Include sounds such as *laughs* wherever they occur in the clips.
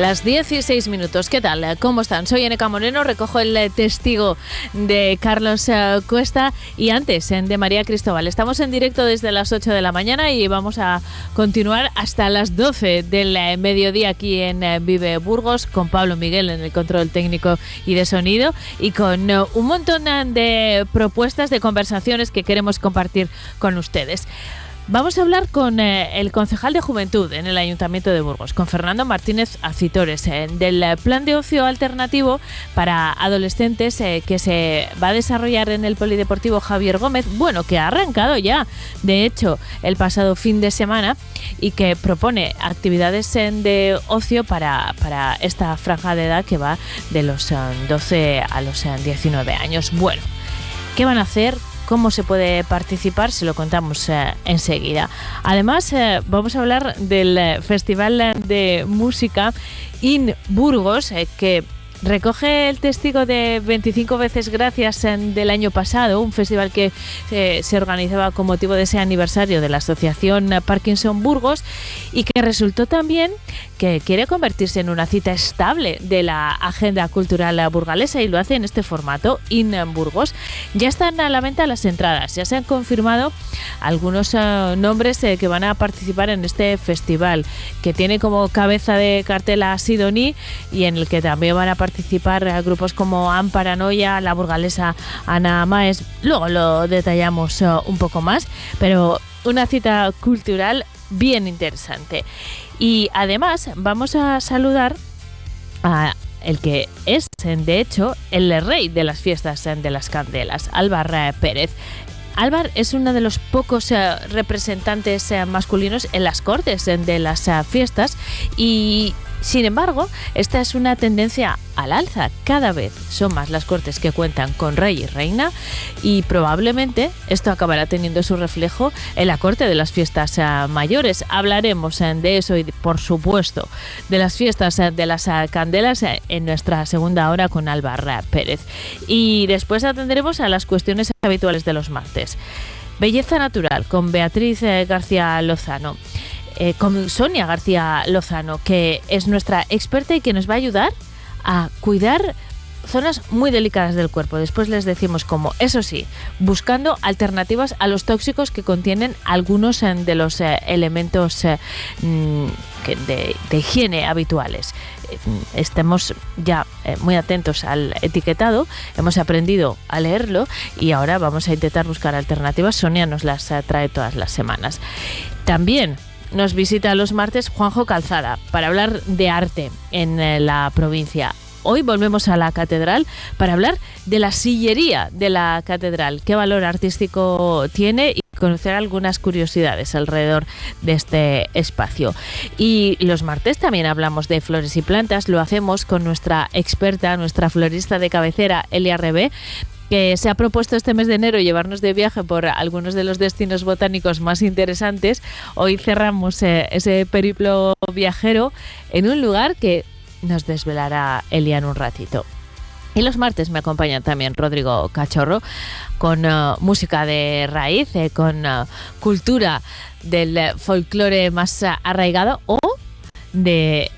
Las 16 minutos. ¿Qué tal? ¿Cómo están? Soy Eneca Moreno, recojo el eh, testigo de Carlos eh, Cuesta y antes de María Cristóbal. Estamos en directo desde las 8 de la mañana y vamos a continuar hasta las 12 del eh, mediodía aquí en Vive Burgos con Pablo Miguel en el control técnico y de sonido y con un montón de propuestas de conversaciones que queremos compartir con ustedes. Vamos a hablar con eh, el concejal de Juventud en el Ayuntamiento de Burgos, con Fernando Martínez Acitores, eh, del plan de ocio alternativo para adolescentes eh, que se va a desarrollar en el Polideportivo Javier Gómez, bueno, que ha arrancado ya, de hecho, el pasado fin de semana y que propone actividades de ocio para, para esta franja de edad que va de los 12 a los 19 años. Bueno, ¿qué van a hacer? Cómo se puede participar, se lo contamos eh, enseguida. Además, eh, vamos a hablar del eh, Festival de Música in Burgos, que recoge el testigo de 25 veces gracias del año pasado, un festival que eh, se organizaba con motivo de ese aniversario de la Asociación Parkinson Burgos y que resultó también que quiere convertirse en una cita estable de la agenda cultural burgalesa y lo hace en este formato in Burgos. Ya están a la venta las entradas, ya se han confirmado algunos eh, nombres eh, que van a participar en este festival, que tiene como cabeza de cartel a Sidoní y en el que también van a participar participar grupos como Amparanoia, la burgalesa Ana Maes. Luego lo detallamos eh, un poco más, pero una cita cultural bien interesante. Y además vamos a saludar a el que es, de hecho, el rey de las fiestas de las candelas, Álvaro Pérez. Álvaro es uno de los pocos eh, representantes eh, masculinos en las cortes de las fiestas y sin embargo, esta es una tendencia al alza. Cada vez son más las cortes que cuentan con rey y reina y probablemente esto acabará teniendo su reflejo en la corte de las fiestas eh, mayores. Hablaremos eh, de eso y, por supuesto, de las fiestas eh, de las candelas en nuestra segunda hora con Álvaro Pérez. Y después atenderemos a las cuestiones habituales de los martes. Belleza natural con Beatriz García Lozano. Eh, con Sonia García Lozano, que es nuestra experta y que nos va a ayudar a cuidar zonas muy delicadas del cuerpo. Después les decimos cómo. Eso sí, buscando alternativas a los tóxicos que contienen algunos eh, de los eh, elementos mm, de, higiene habituales. Estemos ya muy atentos al etiquetado, hemos aprendido a leerlo y ahora vamos a intentar buscar alternativas. Sonia nos las trae todas las semanas. También nos visita los martes Juanjo Calzada para hablar de arte en eh, la provincia. Hoy volvemos a la catedral para hablar de la sillería de la catedral, qué valor artístico tiene y conocer algunas curiosidades alrededor de este espacio. Y los martes también hablamos de flores y plantas, lo hacemos con nuestra experta, nuestra florista de cabecera, Elia Rebé, que se ha propuesto este mes de enero llevarnos de viaje por algunos de los destinos botánicos más interesantes. Hoy cerramos eh, ese periplo viajero en un lugar que nos desvelará Elia en un ratito. Y los martes me acompaña también Rodrigo Cachorro con eh, música de raíz, eh, con cultura del folclore más arraigado o de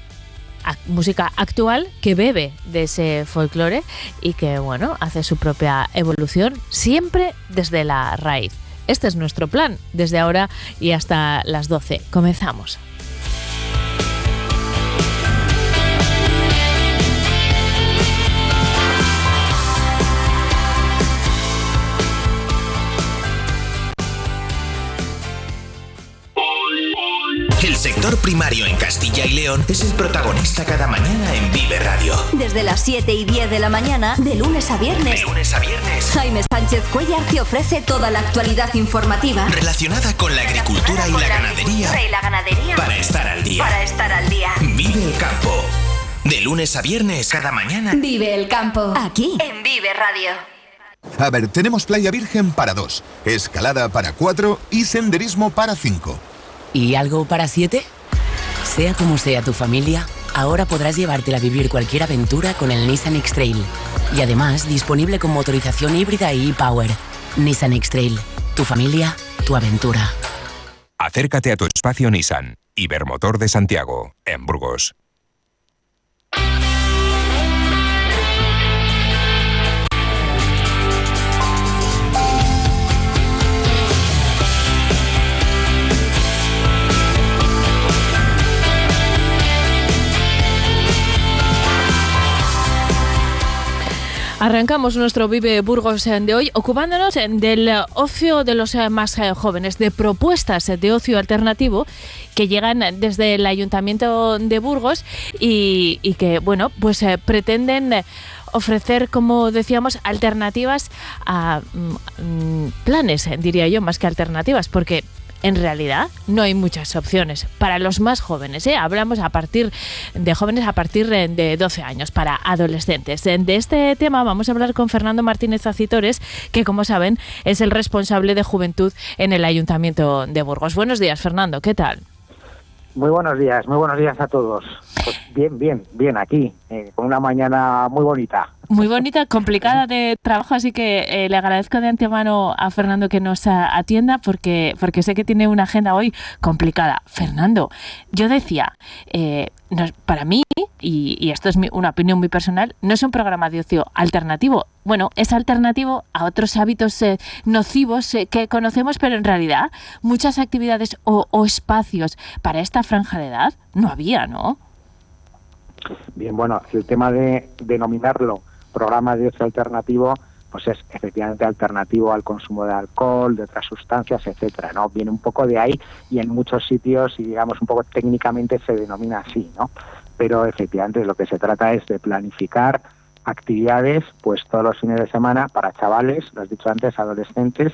música actual que bebe de ese folclore y que, bueno, hace su propia evolución siempre desde la raíz. Este es nuestro plan desde ahora y hasta las 12. Comenzamos. Sector primario en Castilla y León es el protagonista cada mañana en Vive Radio. Desde las 7 y 10 de la mañana, de lunes a viernes. De lunes a viernes. Jaime Sánchez Cuellar te ofrece toda la actualidad informativa relacionada con la agricultura y la, ganadería. y la ganadería. Para estar al día. Para estar al día. Vive el campo. De lunes a viernes, cada mañana. Vive el campo. Aquí, en Vive Radio. A ver, tenemos playa virgen para dos, escalada para cuatro y senderismo para cinco. ¿Y algo para siete? Sea como sea tu familia, ahora podrás llevártela a vivir cualquier aventura con el Nissan X-Trail. Y además disponible con motorización híbrida e-Power. Nissan X-Trail. Tu familia, tu aventura. Acércate a tu espacio Nissan. Ibermotor de Santiago, en Burgos. Arrancamos nuestro Vive Burgos de hoy ocupándonos del ocio de los más jóvenes, de propuestas de ocio alternativo que llegan desde el Ayuntamiento de Burgos y, que, bueno, pues eh, pretenden ofrecer, como decíamos, alternativas a mm, planes, diría yo, más que alternativas, porque en realidad no hay muchas opciones para los más jóvenes. ¿eh? Hablamos a partir de jóvenes a partir de 12 años, para adolescentes. De este tema vamos a hablar con Fernando Martínez Acitores, que como saben es el responsable de juventud en el Ayuntamiento de Burgos. Buenos días, Fernando, ¿qué tal? Muy buenos días, muy buenos días a todos. Pues bien, bien, bien, aquí, eh, con una mañana muy bonita. Muy bonita, complicada de trabajo, así que eh, le agradezco de antemano a Fernando que nos atienda porque, porque sé que tiene una agenda hoy complicada. Fernando, yo decía, eh, para mí, y, esto es una opinión muy personal, no es un programa de ocio alternativo. Bueno, es alternativo a otros hábitos eh, nocivos que conocemos, pero en realidad muchas actividades o, o espacios para esta franja de edad no había, ¿no? Bien, bueno, el tema de denominarlo programa de ocio alternativo pues es efectivamente alternativo al consumo de alcohol, de otras sustancias, etcétera, ¿no? Viene un poco de ahí y en muchos sitios, y digamos un poco técnicamente se denomina así, ¿no? Pero efectivamente lo que se trata es de planificar actividades pues todos los fines de semana para chavales, lo has dicho antes, adolescentes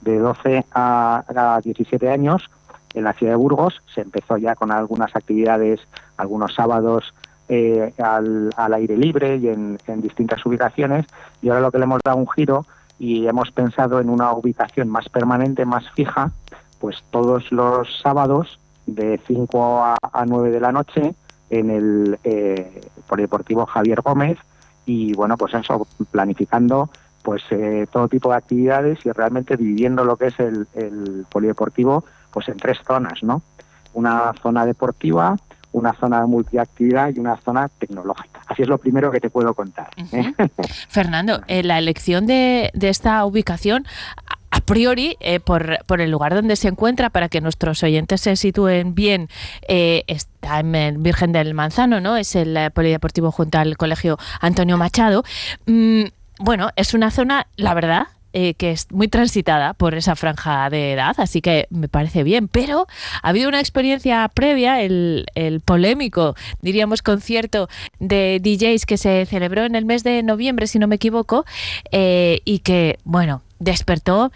de 12 a, a 17 años en la ciudad de Burgos. Se empezó ya con algunas actividades, algunos sábados eh, al, aire libre y en, distintas ubicaciones. Y ahora lo que le hemos dado un giro y hemos pensado en una ubicación más permanente, más fija, pues todos los sábados de 5 a, 9 de la noche en el eh, Polideportivo Javier Gómez y bueno, pues eso, planificando pues eh, todo tipo de actividades y realmente dividiendo lo que es el, el polideportivo pues en tres zonas, ¿no? Una zona deportiva, una zona de multiactividad y una zona tecnológica. Así es lo primero que te puedo contar. ¿eh? Fernando, eh, la elección de, esta ubicación priori, eh, por, por, el lugar donde se encuentra, para que nuestros oyentes se sitúen bien, está en el Virgen del Manzano, ¿no? Es el polideportivo junto al Colegio Antonio Machado. Mm, bueno, es una zona, la verdad, eh, que es muy transitada por esa franja de edad, así que me parece bien. Pero ha habido una experiencia previa, el, polémico, diríamos, concierto de DJs que se celebró en el mes de noviembre, si no me equivoco, eh, y que, bueno, despertó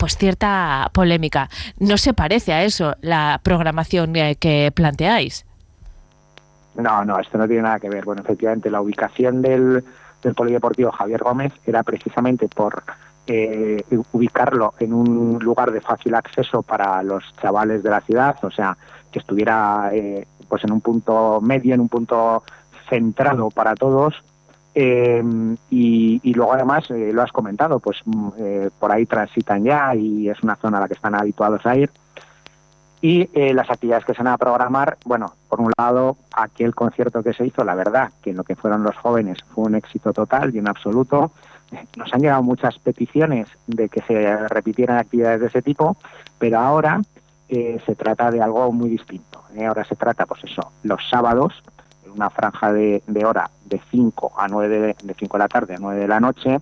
pues cierta polémica. No se parece a eso la programación eh, que planteáis. No, no, esto no tiene nada que ver. Bueno, efectivamente, la ubicación del, del Polideportivo Javier Gómez era precisamente por eh, ubicarlo en un lugar de fácil acceso para los chavales de la ciudad, o sea, que estuviera eh, pues en un punto medio, en un punto centrado para todos. Eh, y, luego además, lo has comentado, pues mm, por ahí transitan ya y es una zona a la que están habituados a ir. Y las actividades que se van a programar, bueno, por un lado, aquel concierto que se hizo, la verdad, que en lo que fueron los jóvenes fue un éxito total y en absoluto nos han llegado muchas peticiones de que se repitieran actividades de ese tipo, pero ahora eh, se trata de algo muy distinto. ¿eh? Ahora se trata, pues eso, los sábados, en una franja de, hora de 5 a 9 de, 5 de la tarde a 9 de la noche.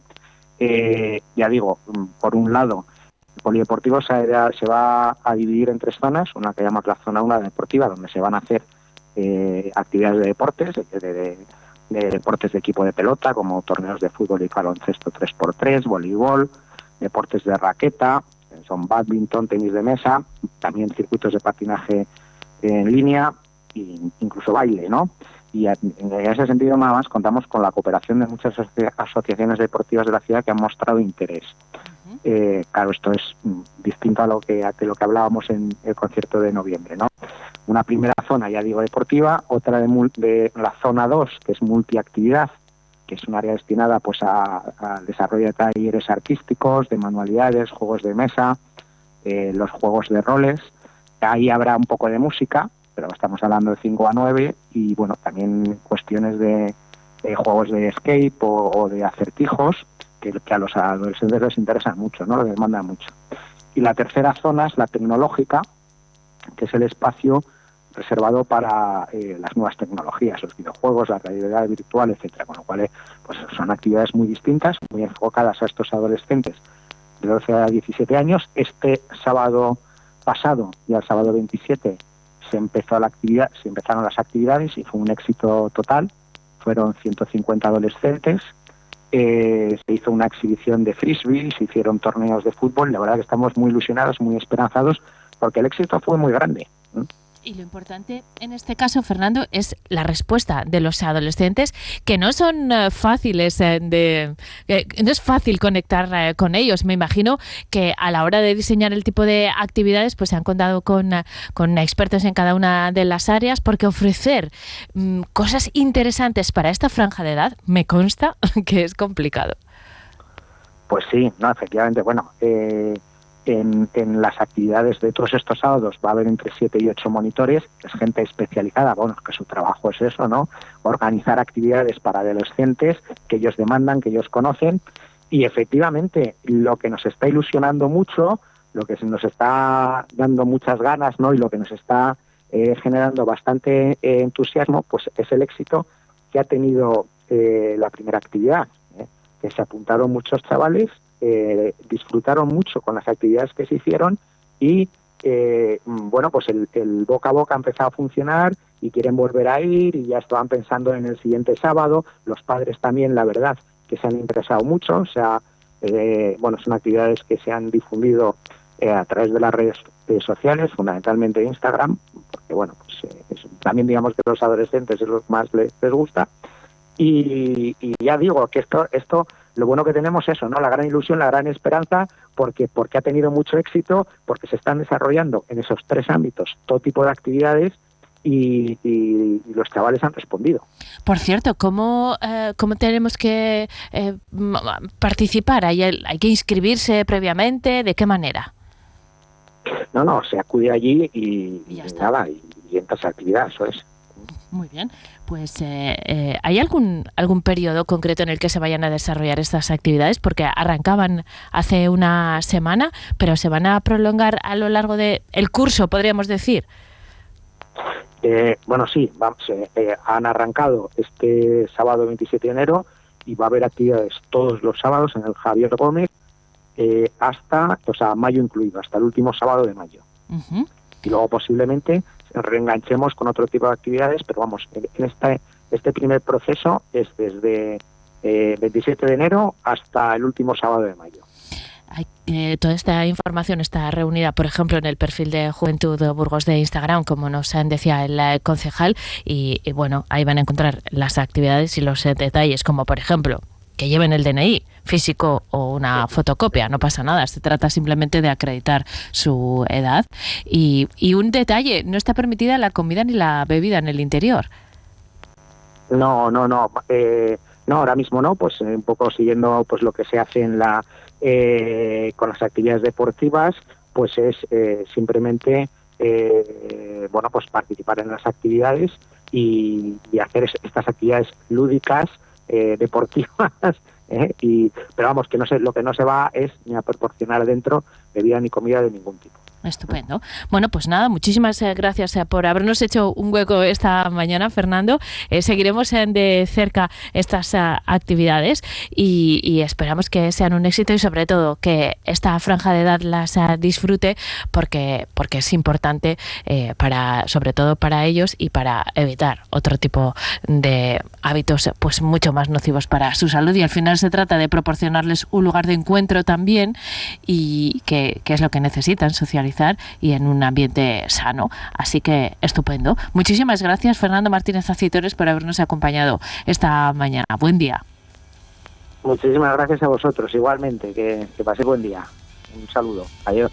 Eh, ya digo, por un lado, el polideportivo se, se, va a dividir en tres zonas, una que llamamos la zona 1 deportiva, donde se van a hacer actividades de deportes, de de deportes de equipo de pelota, como torneos de fútbol y baloncesto 3x3, voleibol, deportes de raqueta, son badminton, tenis de mesa, también circuitos de patinaje en línea e incluso baile, ¿no? Y en ese sentido, nada más, contamos con la cooperación de muchas asociaciones deportivas de la ciudad que han mostrado interés. Eh, claro, esto es mm, distinto a lo que a lo que hablábamos en el concierto de noviembre, ¿no? Una primera zona, ya digo, deportiva, otra de, de la zona 2, que es multiactividad, que es un área destinada pues al desarrollo de talleres artísticos, de manualidades, juegos de mesa, eh, los juegos de roles. Ahí habrá un poco de música, pero estamos hablando de 5 a 9 y bueno, también cuestiones de, juegos de escape o, de acertijos que, a los adolescentes les interesan mucho, ¿no? Les demandan mucho. Y la tercera zona es la tecnológica, que es el espacio reservado para eh, las nuevas tecnologías, los videojuegos, la realidad virtual, etcétera, con lo cual eh, pues son actividades muy distintas, muy enfocadas a estos adolescentes de 12 a 17 años. Este sábado pasado, y el sábado 27, se empezó la actividad, se empezaron las actividades y fue un éxito total. Fueron 150 adolescentes. Eh, se hizo una exhibición de frisbee, se hicieron torneos de fútbol. La verdad que estamos muy ilusionados, muy esperanzados, porque el éxito fue muy grande. Y lo importante en este caso, Fernando, es la respuesta de los adolescentes, que no son eh, fáciles eh, de... no es fácil conectar eh, con ellos. Me imagino que a la hora de diseñar el tipo de actividades, pues se han contado con, con expertos en cada una de las áreas, porque ofrecer mm, cosas interesantes para esta franja de edad, me consta *laughs* que es complicado. Pues sí, no, efectivamente, bueno, en, las actividades de todos estos sábados va a haber entre siete y ocho monitores, es gente especializada, bueno, que su trabajo es eso, ¿no? Organizar actividades para adolescentes que ellos demandan, que ellos conocen, y efectivamente lo que nos está ilusionando mucho, lo que nos está dando muchas ganas, ¿no? Y lo que nos está eh, generando bastante eh, entusiasmo, pues es el éxito que ha tenido eh, la primera actividad, que se apuntaron muchos chavales eh, disfrutaron mucho con las actividades que se hicieron y eh, bueno, pues el, boca a boca ha empezado a funcionar y quieren volver a ir y ya estaban pensando en el siguiente sábado. Los padres también, la verdad, que se han interesado mucho. O sea, eh, bueno, son actividades que se han difundido a través de las redes sociales, fundamentalmente Instagram, porque bueno, pues también digamos que los adolescentes es lo que más les, gusta. Y, y, ya digo que esto, esto lo bueno que tenemos es eso, ¿no? La gran ilusión, la gran esperanza, porque, porque ha tenido mucho éxito, porque se están desarrollando en esos tres ámbitos todo tipo de actividades y, los chavales han respondido. Por cierto, ¿cómo, eh, cómo tenemos que eh, participar? ¿Hay, ¿Hay que inscribirse previamente? ¿De qué manera? No, no, se acude allí y, y, nada, y, y entras a actividad, eso es. Muy bien. Pues, eh, eh, ¿hay algún, algún periodo concreto en el que se vayan a desarrollar estas actividades? Porque arrancaban hace una semana, pero se van a prolongar a lo largo del el curso, podríamos decir. Eh, bueno, sí, vamos, han arrancado este sábado 27 de enero y va a haber actividades todos los sábados en el Javier Gómez hasta, o sea, mayo incluido, hasta el último sábado de mayo. Y luego posiblemente reenganchemos con otro tipo de actividades, pero vamos, en este, este primer proceso es desde 27 eh, de enero hasta el último sábado de mayo. Eh, toda esta información está reunida, por ejemplo, en el perfil de Juventud Burgos de Instagram, como nos decía el eh, concejal, y, bueno, ahí van a encontrar las actividades y los detalles, como por ejemplo que lleven el DNI físico o una fotocopia, no pasa nada, se trata simplemente de acreditar su edad. Y, un detalle, no está permitida la comida ni la bebida en el interior. No, no, no. Eh, no, ahora mismo no, pues eh, un poco siguiendo pues lo que se hace en la eh, con las actividades deportivas, pues es simplemente bueno pues participar en las actividades y hacer estas actividades lúdicas eh, deportivas. *laughs* ¿eh? Y, pero vamos, que no sé, lo que no se va es ni a proporcionar dentro bebida ni comida de ningún tipo. Estupendo. Bueno, pues nada, muchísimas eh, gracias eh, por habernos hecho un hueco esta mañana, Fernando. Eh, seguiremos de cerca estas actividades y, esperamos que sean un éxito y sobre todo que esta franja de edad las disfrute porque, porque es importante para, sobre todo para ellos y para evitar otro tipo de hábitos pues mucho más nocivos para su salud y al final se trata de proporcionarles un lugar de encuentro también y que, que es lo que necesitan socializar y en un ambiente sano. Así que estupendo. Muchísimas gracias, Fernando Martínez Acitores, por habernos acompañado esta mañana. Buen día. Muchísimas gracias a vosotros, igualmente. Que, que pase buen día. Un saludo. Adiós.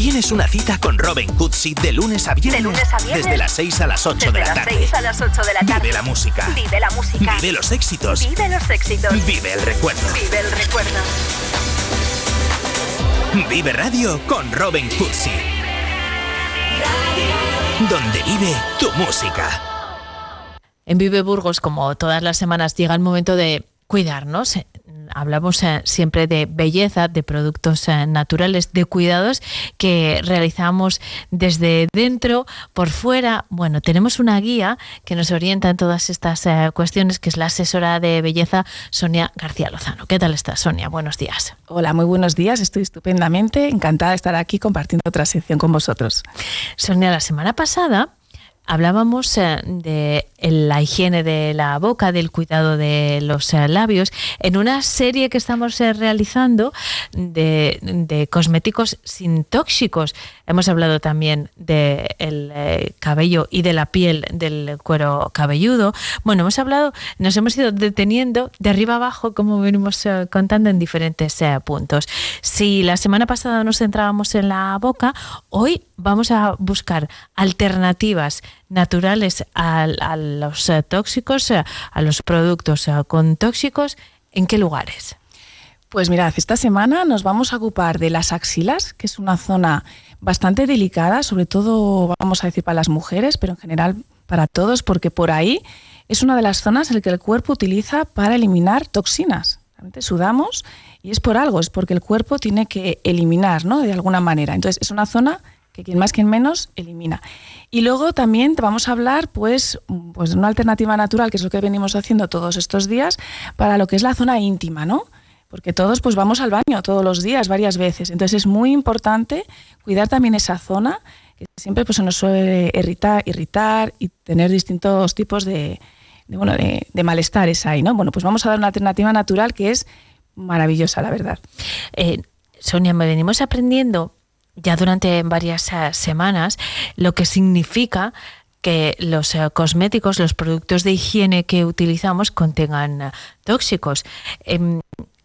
tienes una cita con Robin Cootsy de lunes a viernes. De lunes a viernes. Desde las 6 a las 8 Desde de la las tarde. 6 a las 8 de la tarde. Vive la música. Vive la música. Vive los éxitos. Vive los éxitos. Vive el recuerdo. Vive el recuerdo. Vive Radio con Robin Cootsy. Donde vive tu música. En Vive Burgos, como todas las semanas, llega el momento de cuidarnos. Hablamos eh, siempre de belleza, de productos eh, naturales, de cuidados que realizamos desde dentro, por fuera. Bueno, tenemos una guía que nos orienta en todas estas eh, cuestiones, que es la asesora de belleza Sonia García Lozano. ¿Qué tal estás, Sonia? Buenos días. Hola, muy buenos días. Estoy estupendamente encantada de estar aquí compartiendo otra sección con vosotros. Sonia, la semana pasada hablábamos de la higiene de la boca, del cuidado de los eh, labios, en una serie que estamos eh, realizando de, cosméticos sin tóxicos. Hemos hablado también del cabello y de la piel del cuero cabelludo. Bueno, hemos hablado, nos hemos ido deteniendo de arriba abajo, como venimos eh, contando en diferentes eh, puntos. Si la semana pasada nos centrábamos en la boca, hoy vamos a buscar alternativas naturales a, los eh, tóxicos, eh, a los productos eh, con tóxicos. ¿En qué lugares? Pues mirad, esta semana nos vamos a ocupar de las axilas, que es una zona bastante delicada, sobre todo vamos a decir para las mujeres, pero en general para todos, porque por ahí es una de las zonas en las que el cuerpo utiliza para eliminar toxinas. Realmente sudamos y es por algo, es porque el cuerpo tiene que eliminar, ¿no? De alguna manera. Entonces es una zona que quien más quien menos elimina. Y luego también te vamos a hablar pues, pues de una alternativa natural, que es lo que venimos haciendo todos estos días, para lo que es la zona íntima, ¿no? Porque todos pues vamos al baño todos los días, varias veces. Entonces es muy importante cuidar también esa zona, que siempre pues, se nos suele irritar, irritar y tener distintos tipos de, bueno, de malestares ahí, ¿no? Bueno, pues vamos a dar una alternativa natural que es maravillosa, la verdad. Eh, Sonia, me venimos aprendiendo ya durante varias eh, semanas lo que significa que los eh, cosméticos, los productos de higiene que utilizamos contengan eh, tóxicos. Em,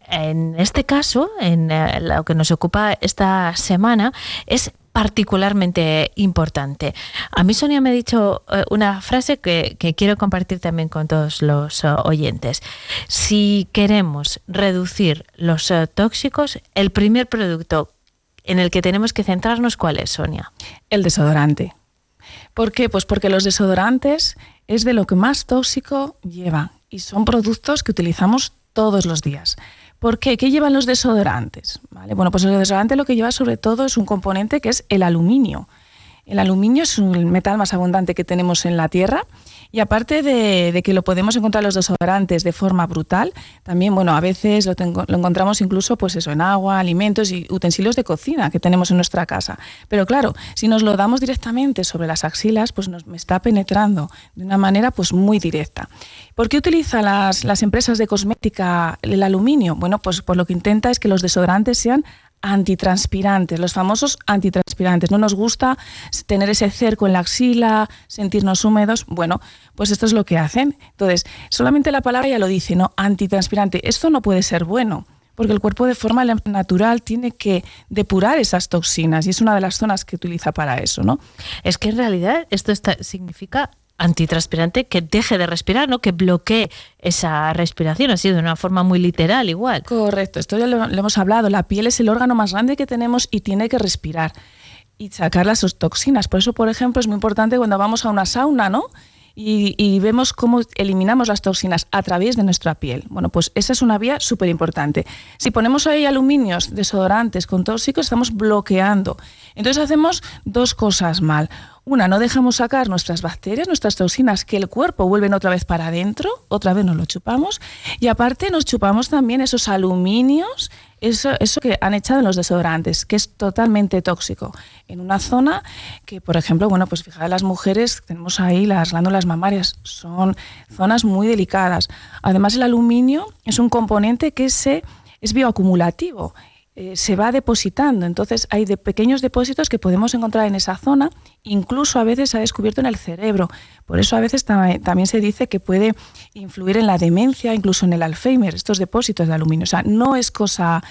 en este caso, en lo que nos ocupa esta semana, es particularmente importante. A mí Sonia me ha dicho una frase que, que quiero compartir también con todos los oyentes. Si queremos reducir los tóxicos, el primer producto en el que tenemos que centrarnos, ¿cuál es, Sonia? El desodorante. ¿Por qué? Pues porque los desodorantes es de lo que más tóxico lleva y son productos que utilizamos todos los días. ¿Por qué? ¿Qué llevan los desodorantes? ¿Vale? Bueno, pues el desodorante lo que lleva sobre todo es un componente que es el aluminio. El aluminio es un metal más abundante que tenemos en la Tierra y aparte de, que lo podemos encontrar en los desodorantes de forma brutal, también, bueno, a veces lo encontramos incluso pues eso, en agua, alimentos y utensilios de cocina que tenemos en nuestra casa. Pero claro, si nos lo damos directamente sobre las axilas, pues nos me está penetrando de una manera pues muy directa. ¿Por qué utilizan las, las empresas de cosmética el aluminio? Bueno, pues, pues lo que intenta es que los desodorantes sean antitranspirantes, los famosos antitranspirantes. No nos gusta tener ese cerco en la axila, sentirnos húmedos. Bueno, pues esto es lo que hacen. Entonces, solamente la palabra ya lo dice, ¿no? Antitranspirante. Esto no puede ser bueno. Porque el cuerpo de forma natural tiene que depurar esas toxinas y es una de las zonas que utiliza para eso, ¿no? Es que en realidad esto está- significa antitranspirante que deje de respirar, ¿no? Que bloquee esa respiración, así de una forma muy literal igual. Correcto, esto ya lo, hemos hablado. La piel es el órgano más grande que tenemos y tiene que respirar y sacar las toxinas. Por eso, por ejemplo, es muy importante cuando vamos a una sauna, ¿no? Y, y vemos cómo eliminamos las toxinas a través de nuestra piel. Bueno, pues esa es una vía súper importante. Si ponemos ahí aluminios, desodorantes con tóxicos, estamos bloqueando. Entonces hacemos dos cosas mal. Una, no dejamos sacar nuestras bacterias, nuestras toxinas, que el cuerpo vuelven otra vez para adentro, otra vez nos lo chupamos, y aparte nos chupamos también esos aluminios, eso, eso que han echado en los desodorantes, que es totalmente tóxico. En una zona que, por ejemplo, bueno, pues fíjate, las mujeres, tenemos ahí las glándulas mamarias, son zonas muy delicadas. Además, el aluminio es un componente que se, es bioacumulativo eh, se va depositando. Entonces hay de pequeños depósitos que podemos encontrar en esa zona, incluso a veces se ha descubierto en el cerebro. Por eso a veces también se dice que puede influir en la demencia, incluso en el Alzheimer, estos depósitos de aluminio. O sea, no es cosa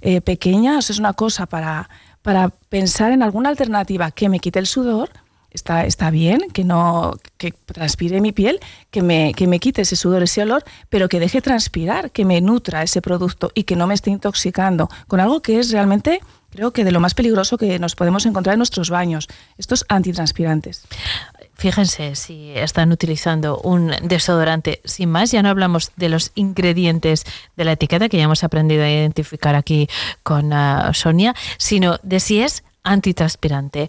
eh, pequeña, es una cosa para, para pensar en alguna alternativa que me quite el sudor está, está bien, que no que transpire mi piel, que me, que me quite ese sudor, ese olor, pero que deje transpirar, que me nutra ese producto y que no me esté intoxicando con algo que es realmente creo que de lo más peligroso que nos podemos encontrar en nuestros baños, estos antitranspirantes. Fíjense si están utilizando un desodorante sin más, ya no hablamos de los ingredientes de la etiqueta que ya hemos aprendido a identificar aquí con ah, Sonia, sino de si es antitranspirante.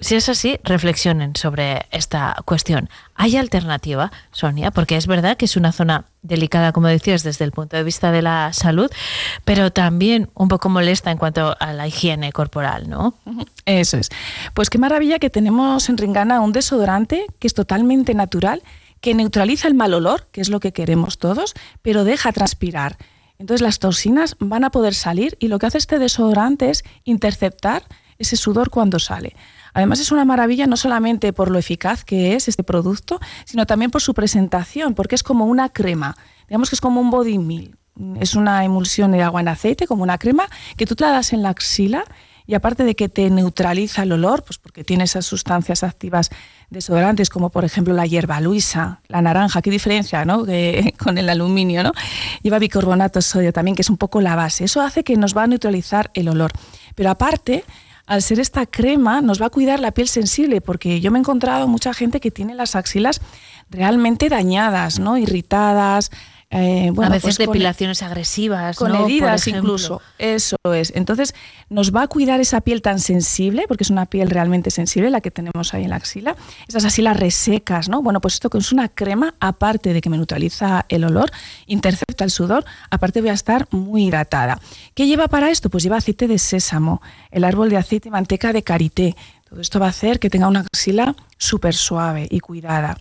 Si es así, reflexionen sobre esta cuestión. ¿Hay alternativa, Sonia? Porque es verdad que es una zona delicada, como decías, desde el punto de vista de la salud, pero también un poco molesta en cuanto a la higiene corporal, ¿no? Eso es. Pues qué maravilla que tenemos en Ringana un desodorante que es totalmente natural, que neutraliza el mal olor, que es lo que queremos todos, pero deja transpirar. Entonces las toxinas van a poder salir y lo que hace este desodorante es interceptar ese sudor cuando sale. Además es una maravilla no solamente por lo eficaz que es este producto, sino también por su presentación, porque es como una crema. Digamos que es como un body meal. Es una emulsión de agua en aceite, como una crema, que tú te la das en la axila y aparte de que te neutraliza el olor, pues porque tiene esas sustancias activas desodorantes como por ejemplo la hierba luisa, la naranja, qué diferencia ¿no? *laughs* con el aluminio, ¿no? Lleva bicarbonato de sodio también, que es un poco la base. Eso hace que nos va a neutralizar el olor. Pero aparte, al ser esta crema, nos va a cuidar la piel sensible, porque yo me he encontrado mucha gente que tiene las axilas realmente dañadas, ¿no? Irritadas, eh, a veces pues depilaciones agresivas, con heridas incluso. Eso es. Entonces nos va a cuidar esa piel tan sensible, porque es una piel realmente sensible la que tenemos ahí en la axila. Esas axilas resecas, ¿no? Bueno, pues esto es una crema, aparte de que me neutraliza el olor, intercepta el sudor, aparte voy a estar muy hidratada. ¿Qué lleva para esto? Pues lleva aceite de sésamo, el árbol de aceite y manteca de karité. Todo esto va a hacer que tenga una axila súper suave y cuidada.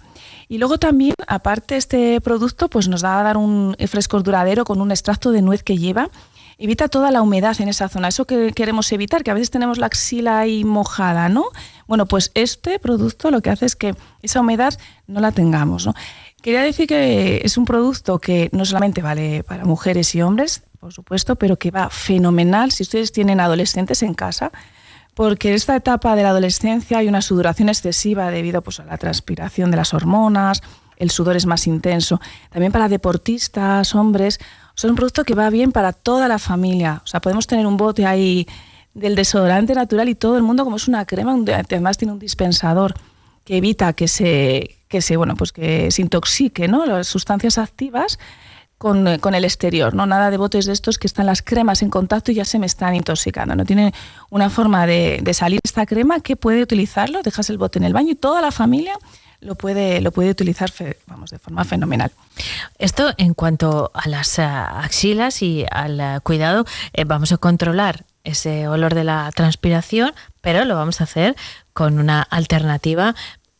Y luego también, aparte, este producto pues nos va a dar un frescor duradero con un extracto de nuez que lleva. Evita toda la humedad en esa zona, eso que queremos evitar, que a veces tenemos la axila ahí mojada, ¿no? Bueno, pues este producto lo que hace es que esa humedad no la tengamos, ¿no? Quería decir que es un producto que no solamente vale para mujeres y hombres, por supuesto, pero que va fenomenal si ustedes tienen adolescentes en casa, porque en esta etapa de la adolescencia hay una sudoración excesiva debido pues, a la transpiración de las hormonas, el sudor es más intenso. También para deportistas, hombres, es un producto que va bien para toda la familia. O sea, podemos tener un bote ahí del desodorante natural y todo el mundo como es una crema, además tiene un dispensador que evita que se, que se, bueno, pues que se intoxique, ¿no? Las sustancias activas eh, con, el exterior, ¿no? Nada de botes de estos que están las cremas en contacto y ya se me están intoxicando. No tiene una forma de, salir esta crema que puede utilizarlo, dejas el bote en el baño y toda la familia lo puede, lo puede utilizar vamos, de forma fenomenal. Esto en cuanto a las eh, axilas y al eh, cuidado, vamos a controlar ese olor de la transpiración, pero lo vamos a hacer con una alternativa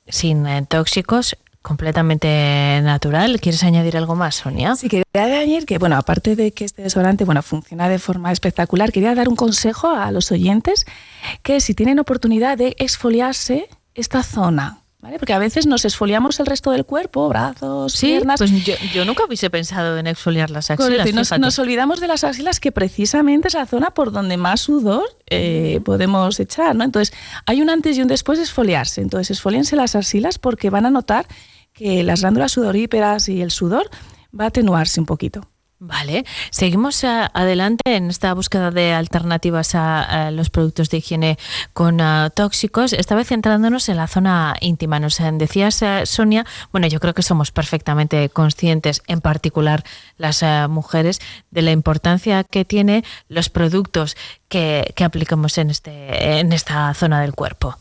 sin tóxicos completamente natural. ¿Quieres añadir algo más, Sonia? Sí, quería añadir que, bueno, aparte de que este desodorante, bueno, funciona de forma espectacular, quería dar un consejo a los oyentes que si tienen oportunidad de exfoliarse esta zona, ¿Vale? Porque a veces nos exfoliamos el resto del cuerpo, brazos, piernas. Pues yo, nunca hubiese pensado en exfoliar las axilas. Nos, nos, olvidamos de las axilas, que precisamente es la zona por donde más sudor eh, podemos echar. ¿no? Entonces, hay un antes y un después de exfoliarse. Entonces, exfoliense las axilas porque van a notar que las glándulas sudoríperas y el sudor va a atenuarse un poquito. Vale, seguimos eh, adelante en esta búsqueda de alternativas a, los productos de higiene con eh, tóxicos, esta vez centrándonos en la zona íntima. Nos eh, decías, Sonia, bueno, yo creo que somos perfectamente conscientes, en particular las mujeres, de la importancia que tiene los productos que, que aplicamos en, este, en esta zona del cuerpo.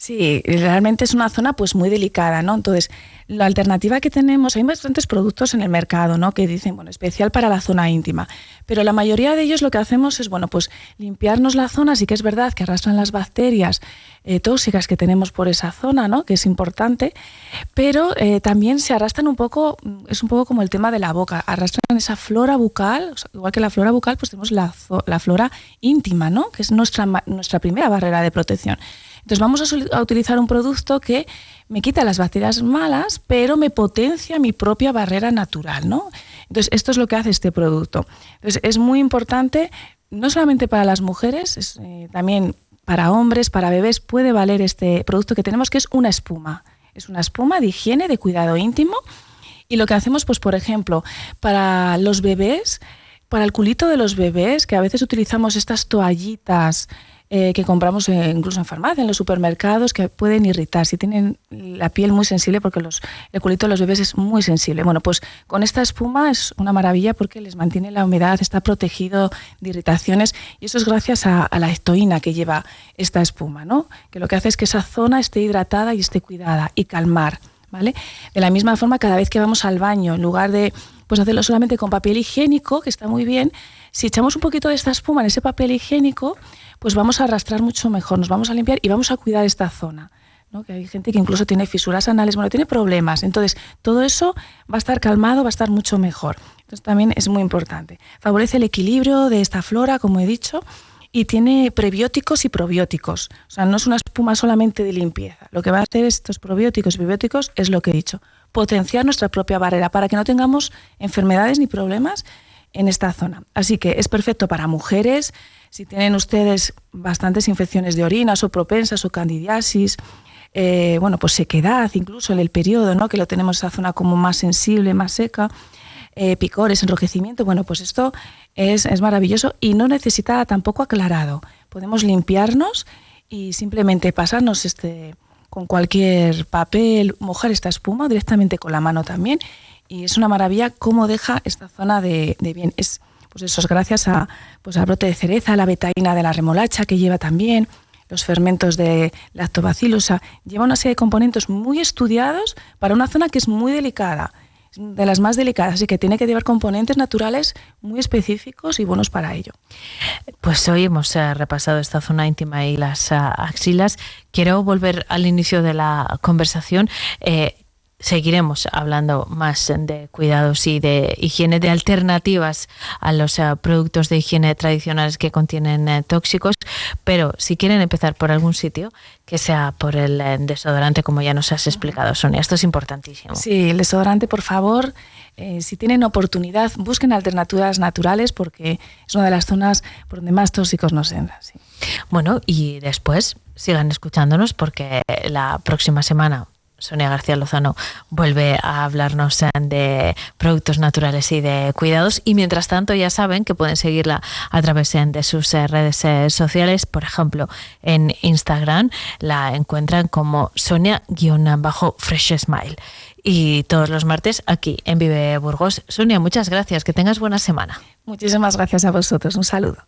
Sí, realmente es una zona pues muy delicada, ¿no? Entonces, la alternativa que tenemos, hay bastantes productos en el mercado, ¿no? Que dicen, bueno, especial para la zona íntima, pero la mayoría de ellos lo que hacemos es, bueno, pues limpiarnos la zona, sí que es verdad que arrastran las bacterias eh, tóxicas que tenemos por esa zona, ¿no? Que es importante, pero eh, también se arrastran un poco, es un poco como el tema de la boca, arrastran esa flora bucal, igual que la flora bucal, pues tenemos la, la flora íntima, ¿no? Que es nuestra, nuestra primera barrera de protección. Entonces vamos a, utilizar un producto que me quita las bacterias malas, pero me potencia mi propia barrera natural, ¿no? Entonces esto es lo que hace este producto. Entonces es muy importante, no solamente para las mujeres, eh, también para hombres, para bebés, puede valer este producto que tenemos, que es una espuma. Es una espuma de higiene, de cuidado íntimo. Y lo que hacemos, pues por ejemplo, para los bebés, para el culito de los bebés, que a veces utilizamos estas toallitas eh, que compramos incluso en farmacia, en los supermercados, que pueden irritar, si tienen la piel muy sensible, porque los, el culito de los bebés es muy sensible. Bueno, pues con esta espuma es una maravilla porque les mantiene la humedad, está protegido de irritaciones y eso es gracias a, la estoína que lleva esta espuma, ¿no? que lo que hace es que esa zona esté hidratada y esté cuidada y calmar. ¿Vale? De la misma forma, cada vez que vamos al baño, en lugar de pues hacerlo solamente con papel higiénico, que está muy bien, si echamos un poquito de esta espuma en ese papel higiénico, pues vamos a arrastrar mucho mejor, nos vamos a limpiar y vamos a cuidar esta zona. ¿no? Que hay gente que incluso tiene fisuras anales, bueno, tiene problemas. Entonces, todo eso va a estar calmado, va a estar mucho mejor. Entonces, también es muy importante. Favorece el equilibrio de esta flora, como he dicho, y tiene prebióticos y probióticos. O sea, no es una espuma solamente de limpieza. Lo que va a hacer estos probióticos y probióticos es lo que he dicho, potenciar nuestra propia barrera para que no tengamos enfermedades ni problemas en esta zona. Así que es perfecto para mujeres, si tienen ustedes bastantes infecciones de orinas o propensas o candidiasis, eh, bueno, pues sequedad, incluso en el periodo, ¿no? que lo tenemos esa zona como más sensible, más seca, eh, picores, enrojecimiento, bueno, pues esto es, es maravilloso y no necesita tampoco aclarado. Podemos limpiarnos y simplemente pasarnos este, con cualquier papel, mojar esta espuma directamente con la mano también. Y es una maravilla cómo deja esta zona de, bien. Es, pues eso es gracias a, pues al brote de cereza, la betaína de la remolacha que lleva también, los fermentos de lactobacillus, lleva una serie de componentes muy estudiados para una zona que es muy delicada, de las más delicadas, así que tiene que llevar componentes naturales muy específicos y buenos para ello. Pues hoy hemos eh, repasado esta zona íntima y las eh, axilas. Quiero volver al inicio de la conversación. Eh, seguiremos hablando más de cuidados y de higiene, de alternativas a los eh, productos de higiene tradicionales que contienen eh, tóxicos, pero si quieren empezar por algún sitio, que sea por el eh, desodorante, como ya nos has explicado, Sonia. Esto es importantísimo. Sí, el desodorante, por favor, si tienen oportunidad, busquen alternativas naturales porque es una de las zonas por donde más tóxicos nos entran. Bueno, y después sigan escuchándonos porque la próxima semana Sonia García Lozano vuelve a hablarnos eh, de productos naturales y de cuidados. Y mientras tanto, ya saben que pueden seguirla a través eh, de sus eh, redes sociales. Por ejemplo, en Instagram la encuentran como Sonia-Fresh Smile. Y todos los martes aquí en Vive Burgos. Sonia, muchas gracias. Que tengas buena semana. Muchísimas gracias a vosotros. Un saludo.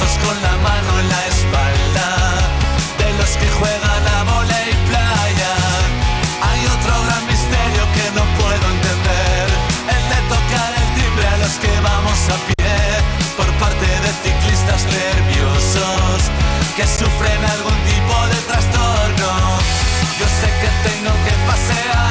con la mano en la espalda, de los que juegan a bola y playa. Hay otro gran misterio que no puedo entender, el de tocar el timbre a los que vamos a pie, por parte de ciclistas nerviosos que sufren algún tipo de trastorno. Yo sé que tengo que pasear.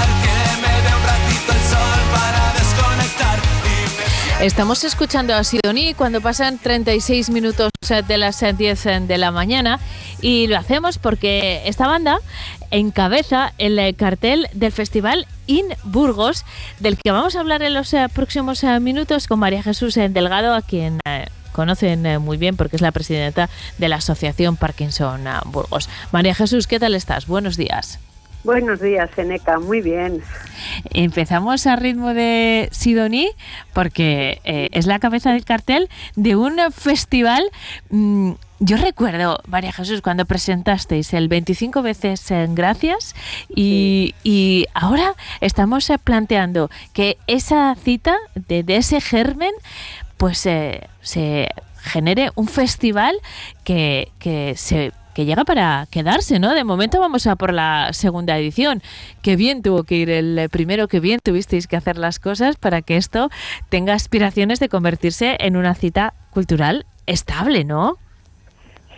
Estamos escuchando a Sidoní cuando pasan 36 minutos de las 10 de la mañana y lo hacemos porque esta banda encabeza el cartel del festival In Burgos del que vamos a hablar en los eh, próximos eh, minutos con María Jesús Delgado a quien eh, conocen muy bien porque es la presidenta de la Asociación Parkinson Burgos. María Jesús, ¿qué tal estás? Buenos días. Buenos días, Eneca, muy bien. Empezamos a ritmo de Sidoní porque eh, es la cabeza del cartel de un festival. Mm, yo recuerdo, María Jesús, cuando presentasteis el 25 veces en Gracias y, y ahora estamos eh, planteando que esa cita de, de ese germen pues eh, se genere un festival que, que se que llega para quedarse, ¿no? De momento vamos a por la segunda edición. Qué bien tuvo que ir el primero, qué bien tuvisteis que hacer las cosas para que esto tenga aspiraciones de convertirse en una cita cultural estable, ¿no?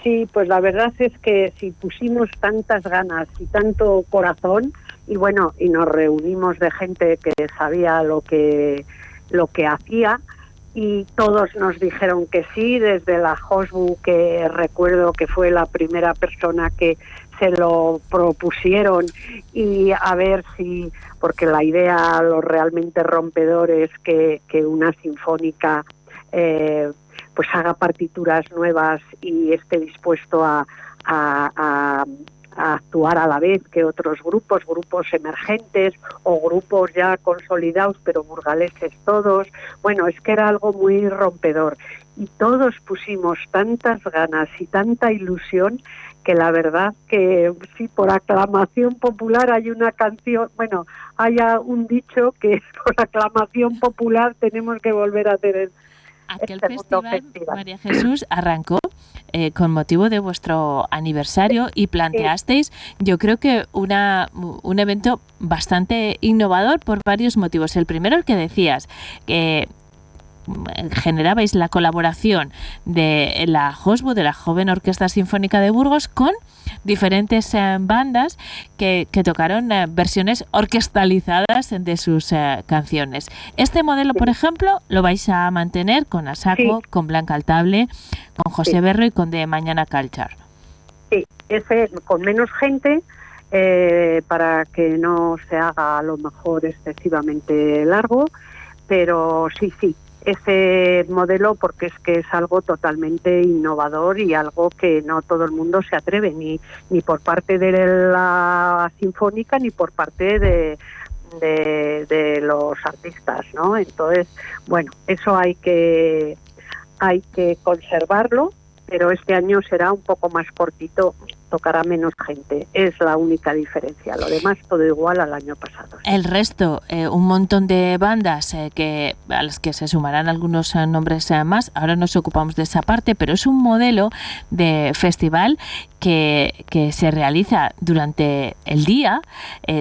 Sí, pues la verdad es que si pusimos tantas ganas y tanto corazón y bueno, y nos reunimos de gente que sabía lo que lo que hacía, y todos nos dijeron que sí, desde la Hosbu, que recuerdo que fue la primera persona que se lo propusieron y a ver si, porque la idea, lo realmente rompedor es que, que una sinfónica eh, pues haga partituras nuevas y esté dispuesto a, actuar a la vez que otros grupos, grupos emergentes o grupos ya consolidados, pero burgaleses todos. Bueno, es que era algo muy rompedor. Y todos pusimos tantas ganas y tanta ilusión que la verdad que sí, por aclamación popular hay una canción, bueno, haya un dicho que *laughs* por aclamación popular tenemos que volver a hacer Aquel este festival, María Jesús, arrancó eh, con motivo de vuestro aniversario y planteasteis, yo creo que una, un evento bastante innovador por varios motivos. El primero, el que decías, que generabais la colaboración de la HOSBU, de la Joven Orquesta Sinfónica de Burgos, con diferentes eh, bandas que, tocaron eh, versiones orquestalizadas de sus eh, canciones. Este modelo, por ejemplo, lo vais a mantener con Asaco, con Blanca Altable, con José Berro y con De Mañana Culture. Sí, ese con menos gente. para que no se haga a lo mejor excesivamente largo, pero sí, sí, ese modelo porque es que es algo totalmente innovador y algo que no todo el mundo se atreve, ni, ni por parte de la sinfónica ni por parte de, de, los artistas, ¿no? Entonces, bueno, eso hay que hay que conservarlo, pero este año será un poco más cortito tocará menos gente. Es la única diferencia. Lo demás todo igual al año pasado. El resto, eh, un montón de bandas eh, que a las que se sumarán algunos eh, nombres más. Ahora nos ocupamos de esa parte, pero es un modelo de festival que, que se realiza durante el día.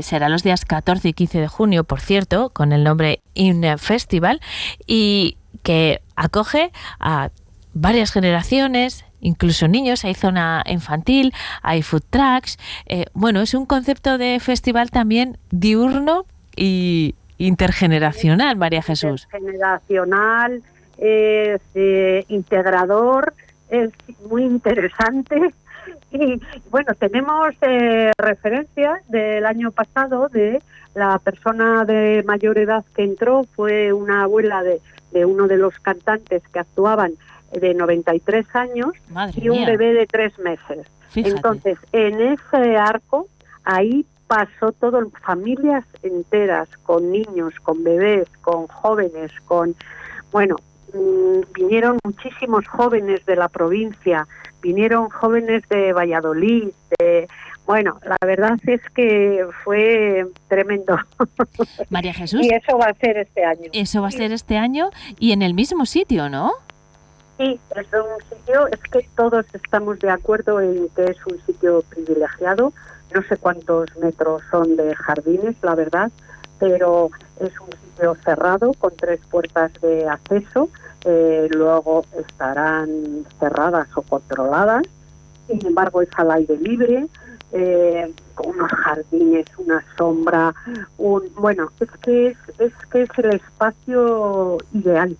será los días 14 y 15 de junio, por cierto, con el nombre In Festival y que acoge a varias generaciones, incluso niños, hay zona infantil, hay food trucks. Eh, bueno, es un concepto de festival también diurno y intergeneracional, María Jesús. Intergeneracional, es eh, integrador, es muy interesante. *laughs* Y bueno, tenemos eh, referencias del año pasado de la persona de mayor edad que entró, fue una abuela de, de uno de los cantantes que actuaban de 93 años y un bebé de tres meses. Entonces, en ese arco, ahí pasó todo, familias enteras, con niños, con bebés, con jóvenes, con, bueno, mm, vinieron muchísimos jóvenes de la provincia, vinieron jóvenes de Valladolid, de, bueno, la verdad es que fue tremendo. María Jesús. *laughs* y eso va a ser este año. Eso va a ser este año y en el mismo sitio, ¿no? Sí, es un sitio, es que todos estamos de acuerdo en que es un sitio privilegiado. No sé cuántos metros son de jardines, la verdad, pero es un sitio cerrado con tres puertas de acceso. Eh, luego estarán cerradas o controladas. Sin embargo, es al aire libre, eh, unos jardines, una sombra. Un, bueno, es que es, es que es el espacio ideal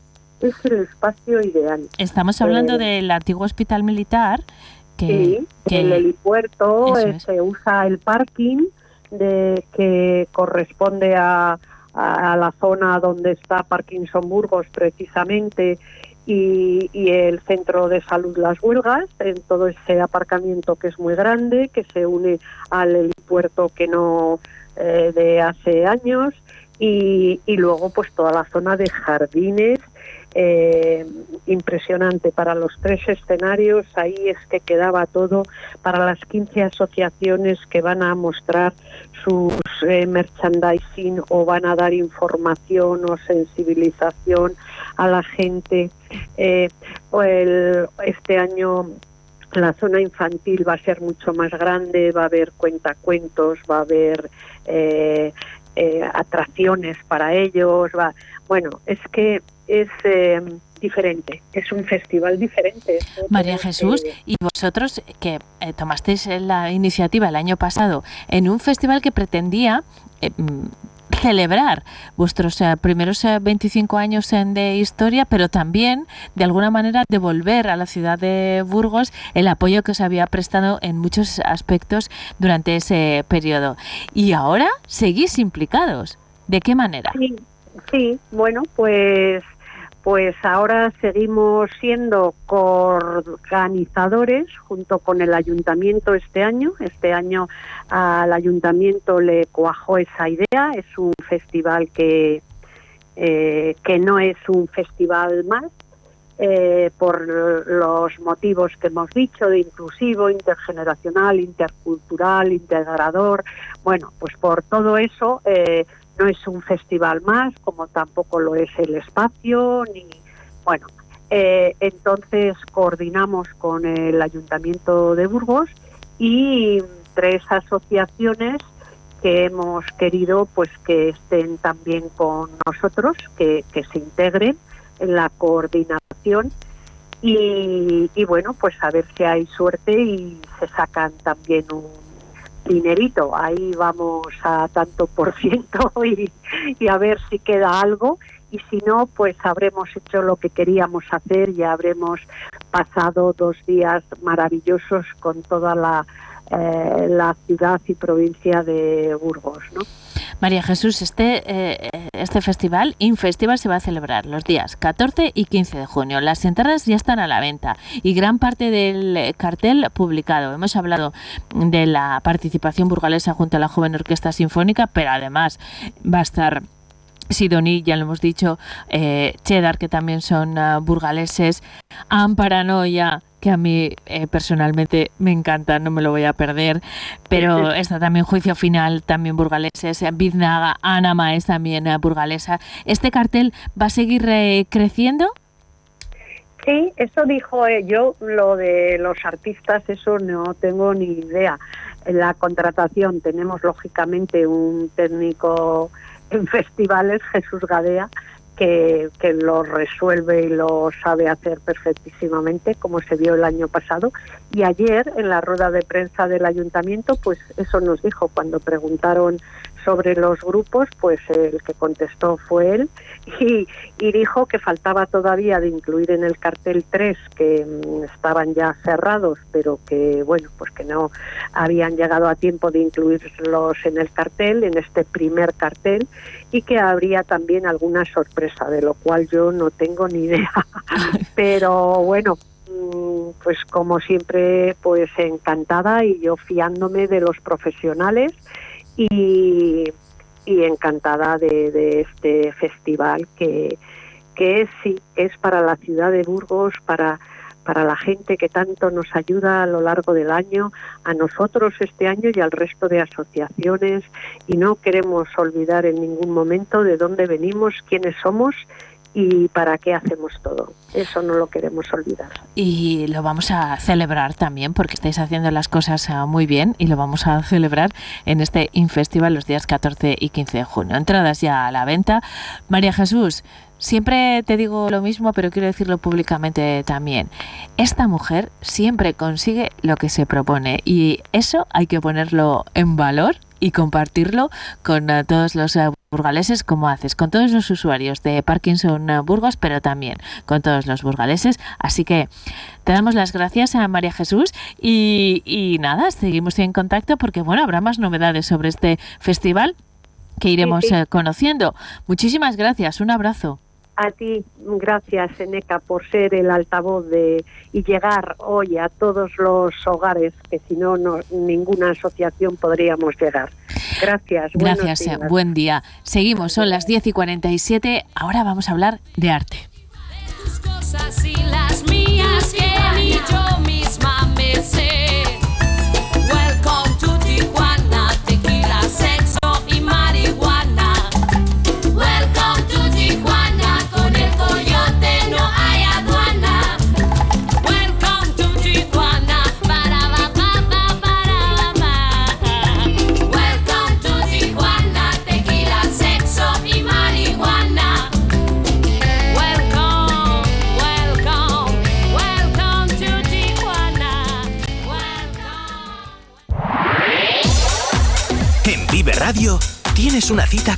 es el espacio ideal. Estamos hablando Eh, del antiguo hospital militar que, Sí, que- el helipuerto es. se usa el parking de que corresponde a, a- a la zona donde está Parkinson Burgos precisamente y, y el centro de salud Las Huelgas, en todo ese aparcamiento que es muy grande, que se une al helipuerto que no eh, de hace años y, y luego pues toda la zona de jardines eh, impresionante. Para los tres escenarios ahí es que quedaba todo. Para las 15 asociaciones que van a mostrar sus eh, merchandising o van a dar información o sensibilización a la gente. Eh, este año la zona infantil va a ser mucho más grande, va a haber cuentacuentos, va a haber atracciones para ellos, va, bueno, es que es eh, diferente, es un festival diferente. María Jesús, y vosotros que eh, tomasteis la iniciativa el año pasado en un festival que pretendía eh, mm, celebrar vuestros eh, primeros eh, 25 años en de historia, pero también de alguna manera devolver a la ciudad de Burgos el apoyo que os había prestado en muchos aspectos durante ese periodo. Y ahora seguís implicados. ¿De qué manera? Sí, sí, bueno, pues pues ahora seguimos siendo coorganizadores junto con el ayuntamiento este año. Este año al ayuntamiento le cuajó esa idea. Es un festival que eh, que no es un festival más. eh, por los motivos que hemos dicho de inclusivo, intergeneracional, intercultural, integrador, bueno, pues por todo eso eh, no es un festival más, como tampoco lo es el espacio, ni bueno. eh, entonces coordinamos con el Ayuntamiento de Burgos y tres asociaciones que hemos querido pues que estén también con nosotros, que, se integren en la coordinación y, y bueno, pues a ver si hay suerte y se sacan también un dinerito. Ahí vamos a tanto por ciento *laughs* y, y a ver si queda algo. Y si no, pues habremos hecho lo que queríamos hacer y habremos pasado dos días maravillosos con toda la, eh, la ciudad y provincia de Burgos, ¿no? María Jesús, este, eh, este festival, Infestival, se va a celebrar los días 14 y 15 de junio. Las entradas ya están a la venta y gran parte del cartel publicado. Hemos hablado de la participación burgalesa junto a la Joven Orquesta Sinfónica, pero además va a estar Sidoní, ya lo hemos dicho, eh, Cheddar, que también son uh, burgaleses, Amparanoia, que a mí eh, personalmente me encanta, no me lo voy a perder, pero está también Juicio Final, también burgaleses, Biznaga, Anama es también uh, burgalesa. ¿Este cartel va a seguir eh, creciendo? Sí, eso dijo eh, yo, lo de los artistas, eso no tengo ni idea. En la contratación tenemos lógicamente un técnico en festivales, Jesús Gadea, que, que lo resuelve y lo sabe hacer perfectísimamente, como se vio el año pasado. Y ayer, en la rueda de prensa del ayuntamiento, pues eso nos dijo cuando preguntaron sobre los grupos, pues el que contestó fue él y, y dijo que faltaba todavía de incluir en el cartel tres que mm, estaban ya cerrados, pero que bueno, pues que no habían llegado a tiempo de incluirlos en el cartel, en este primer cartel, y que habría también alguna sorpresa, de lo cual yo no tengo ni idea. *laughs* pero bueno, mm, pues como siempre, pues encantada y yo fiándome de los profesionales y, encantada de, de este festival que, que es, sí, es para la ciudad de Burgos, para, para la gente que tanto nos ayuda a lo largo del año, a nosotros este año y al resto de asociaciones. Y no queremos olvidar en ningún momento de dónde venimos, quiénes somos y para qué hacemos todo. Eso no lo queremos olvidar. Y lo vamos a celebrar también porque estáis haciendo las cosas uh, muy bien y lo vamos a celebrar en este Infestival los días 14 y 15 de junio. Entradas ya a la venta. María Jesús, siempre te digo lo mismo, pero quiero decirlo públicamente también. Esta mujer siempre consigue lo que se propone y eso hay que ponerlo en valor y compartirlo con eh, todos los eh, burgaleses como haces, con todos los usuarios de Parkinson eh, Burgos, pero también con todos los burgaleses. Así que te damos las gracias a María Jesús y, y nada, seguimos en contacto porque bueno, habrá más novedades sobre este festival que iremos sí. eh, conociendo. Muchísimas gracias, un abrazo. A ti, gracias, Eneca, por ser el altavoz de y llegar hoy a todos los hogares que si no, no ninguna asociación podríamos llegar. Gracias. Gracias, eh, días. buen día. Seguimos, son las 10 y 47. Ahora vamos a hablar de arte.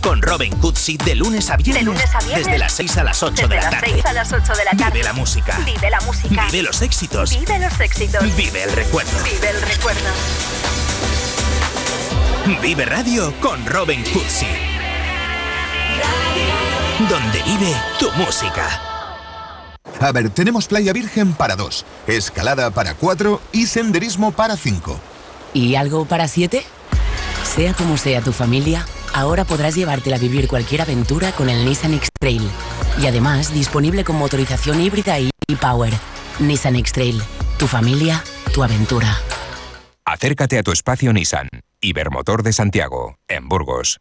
Con Robin Cutsi de lunes a viernes. De lunes a viernes. Desde las 6 a las 8 Desde de la las tarde. 6 a las 8 de la tarde. Vive la música. Vive la música. Vive los éxitos. Vive los éxitos. Vive el recuerdo. Vive el recuerdo. Vive Radio con Robin Cutsi. Donde vive tu música. A ver, tenemos playa virgen para dos, escalada para cuatro y senderismo para cinco. ¿Y algo para siete? Sea como sea tu familia, ahora podrás llevártela a vivir cualquier aventura con el Nissan X-Trail. Y además disponible con motorización híbrida y e-Power. Nissan X-Trail. Tu familia, tu aventura. Acércate a tu espacio Nissan. Ibermotor de Santiago, en Burgos.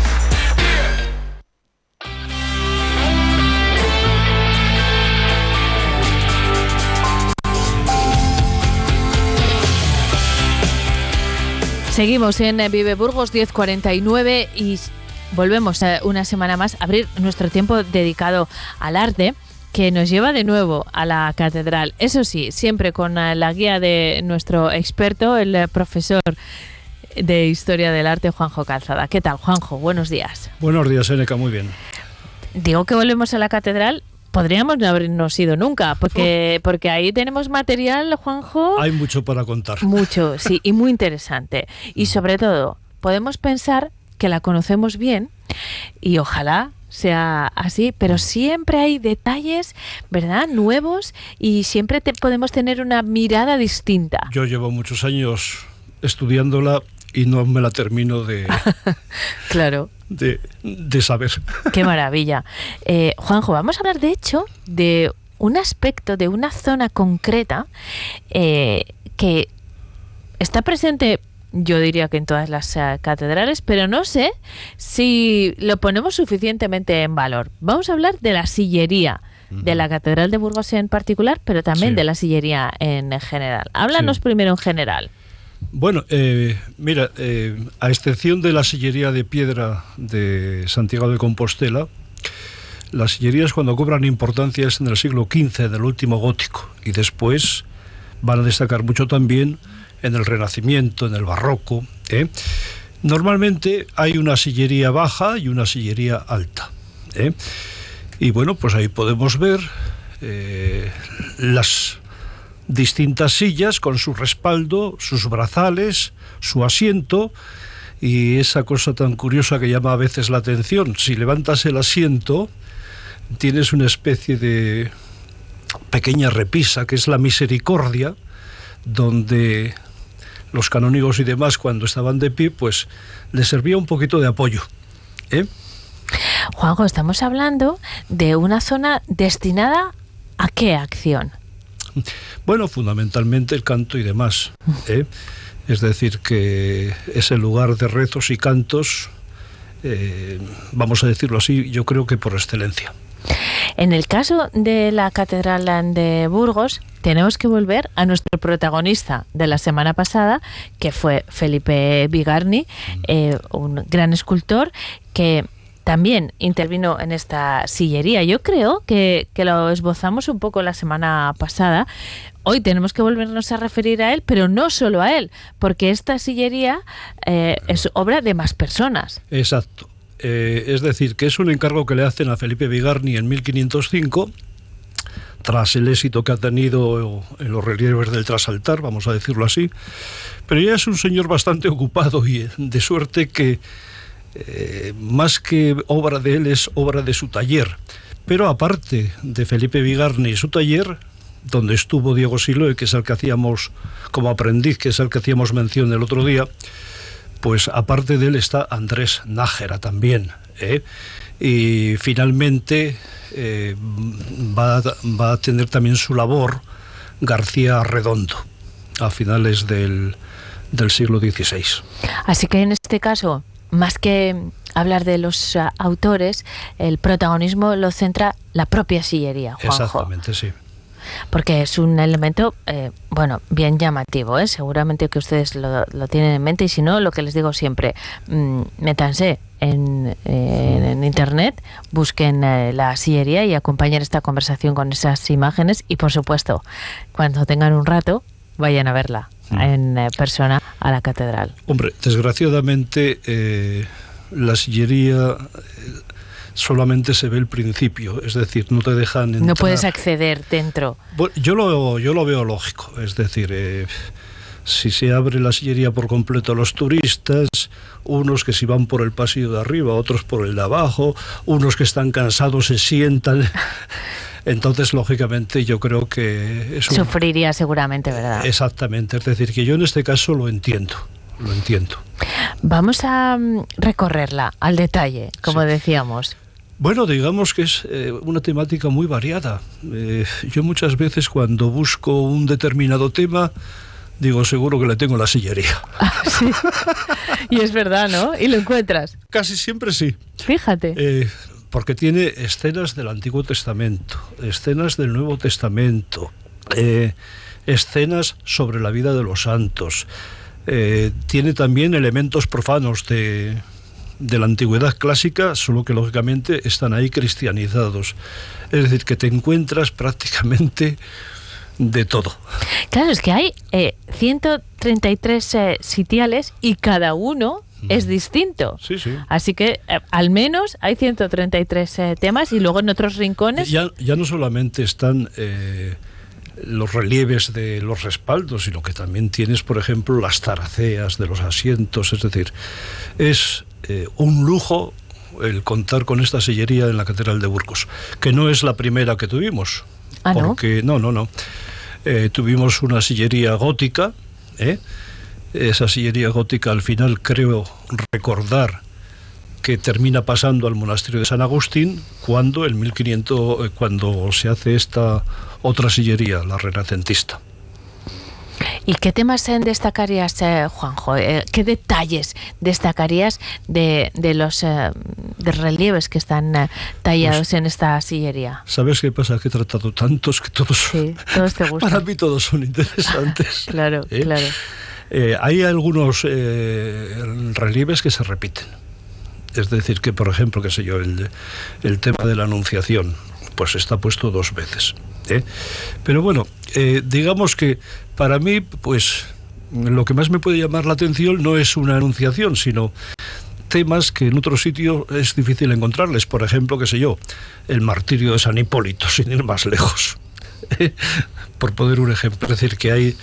Seguimos en eh, Vive Burgos 1049 y volvemos eh, una semana más a abrir nuestro tiempo dedicado al arte que nos lleva de nuevo a la catedral. Eso sí, siempre con eh, la guía de nuestro experto, el profesor de Historia del Arte, Juanjo Calzada. ¿Qué tal, Juanjo? Buenos días. Buenos días, Eneca, muy bien. Digo que volvemos a la catedral. Podríamos no habernos ido nunca, porque, porque ahí tenemos material, Juanjo. Hay mucho para contar. Mucho, sí, y muy interesante. Y sobre todo, podemos pensar que la conocemos bien y ojalá sea así, pero siempre hay detalles, ¿verdad? Nuevos y siempre te, podemos tener una mirada distinta. Yo llevo muchos años estudiándola y no me la termino de, *laughs* Claro. de, de saber. Qué maravilla. Eh, Juanjo, vamos a hablar de hecho de un aspecto, de una zona concreta eh, que está presente, yo diría que en todas las eh, catedrales, pero no sé si lo ponemos suficientemente en valor. Vamos a hablar de la sillería. De la Catedral de Burgos en particular, pero también Sí. de la sillería en general. Háblanos Sí. primero en general. Bueno, eh, mira, eh, a excepción de la sillería de piedra de Santiago de Compostela, las sillerías cuando cobran importancia es en el siglo XV, del último gótico, y después van a destacar mucho también en el Renacimiento, en el Barroco. ¿eh? Normalmente hay una sillería baja y una sillería alta. Y bueno, pues ahí podemos ver las distintas sillas con su respaldo, sus brazales, su asiento y esa cosa tan curiosa que llama a veces la atención. Si levantas el asiento, tienes una especie de pequeña repisa que es la misericordia, donde los canónigos y demás cuando estaban de pie, pues les servía un poquito de apoyo. ¿eh? Juanjo, estamos hablando de una zona destinada a qué acción? Bueno, fundamentalmente el canto y demás. ¿eh? Es decir, que es el lugar de rezos y cantos eh, vamos a decirlo así, yo creo que por excelencia. En el caso de la Catedral de Burgos, tenemos que volver a nuestro protagonista de la semana pasada, que fue Felipe Bigarni, eh, un gran escultor que también intervino en esta sillería. Yo creo que, que lo esbozamos un poco la semana pasada. Hoy tenemos que volvernos a referir a él, pero no solo a él, porque esta sillería eh, es obra de más personas. Exacto. Eh, es decir, que es un encargo que le hacen a Felipe Bigarni en 1505, tras el éxito que ha tenido en los relieves del trasaltar, vamos a decirlo así. Pero ya es un señor bastante ocupado y de suerte que eh, más que obra de él es obra de su taller. Pero aparte de Felipe Bigarni y su taller, donde estuvo Diego Siloe, que es el que hacíamos como aprendiz, que es el que hacíamos mención el otro día, pues aparte de él está Andrés Nájera también. ¿eh? Y finalmente eh, va, va a tener también su labor García Redondo, a finales del, del siglo XVI. Así que en este caso, más que hablar de los ah, autores, el protagonismo lo centra la propia sillería, Juanjo. Exactamente, sí. Porque es un elemento, eh, bueno, bien llamativo, ¿eh? Seguramente que ustedes lo, lo tienen en mente y si no, lo que les digo siempre, mm, métanse en, en- en internet, busquen eh, la sillería y acompañen esta conversación con esas imágenes y, por supuesto, cuando tengan un rato, vayan a verla en eh, persona a la catedral. Hombre, desgraciadamente eh, la sillería eh, solamente se ve el principio, es decir, no te dejan entrar. No puedes acceder dentro. Bueno, yo lo, yo lo veo lógico, es decir, eh, si se abre la sillería por completo a los turistas, unos que si van por el pasillo de arriba, otros por el de abajo, unos que están cansados se sientan. *laughs* Entonces, lógicamente, yo creo que es un- Sufriría seguramente, ¿verdad? Exactamente, es decir, que yo en este caso lo entiendo, lo entiendo. Vamos a mm, recorrerla al detalle, como decíamos. Bueno, digamos que es eh, una temática muy variada. Eh, yo muchas veces cuando busco un determinado tema, digo, seguro que le tengo en la sillería. *laughs* Y es verdad, ¿no? Y lo encuentras. Casi siempre sí. Fíjate. Eh, porque tiene escenas del Antiguo Testamento, escenas del Nuevo Testamento, eh, escenas sobre la vida de los santos. Eh, tiene también elementos profanos de, la antigüedad clásica, solo que lógicamente están ahí cristianizados. Es decir, que te encuentras prácticamente de todo. Claro, es que hay eh, 133 eh, sitiales y cada uno es distinto. Sí, sí. Así que eh, al menos hay 133 eh, temas y luego en otros rincones. Ya, ya no solamente están eh, los relieves de los respaldos, sino que también tienes, por ejemplo, las taraceas de los asientos. Es decir, es un lujo el contar con esta sillería en la Catedral de Burgos, que no es la primera que tuvimos. Ah, ¿no? porque, no, no, no. Eh, tuvimos una sillería gótica, ¿eh? Esa sillería gótica al final creo recordar que termina pasando al monasterio de San Agustín cuando el 1500 eh, cuando se hace esta otra sillería, la renacentista. ¿Y qué temas destacarías, eh, Juanjo? Eh, ¿Qué detalles destacarías de, de los eh, de relieves que están tallados Pues en esta sillería? ¿Sabes qué pasa? Que he tratado tantos que todos Sí, todos te *laughs* gustan. para mí todos son interesantes. *laughs* Claro, claro. Eh, hay algunos eh, relieves que se repiten. Es decir, que por ejemplo, qué sé yo, el, tema de la anunciación, pues está puesto dos veces. ¿eh? Pero bueno, digamos que para mí, pues lo que más me puede llamar la atención no es una anunciación, sino temas que en otro sitio es difícil encontrarles. Por ejemplo, qué sé yo, el martirio de San Hipólito, *laughs* sin ir más lejos. Por poner un ejemplo. Es decir, que hay,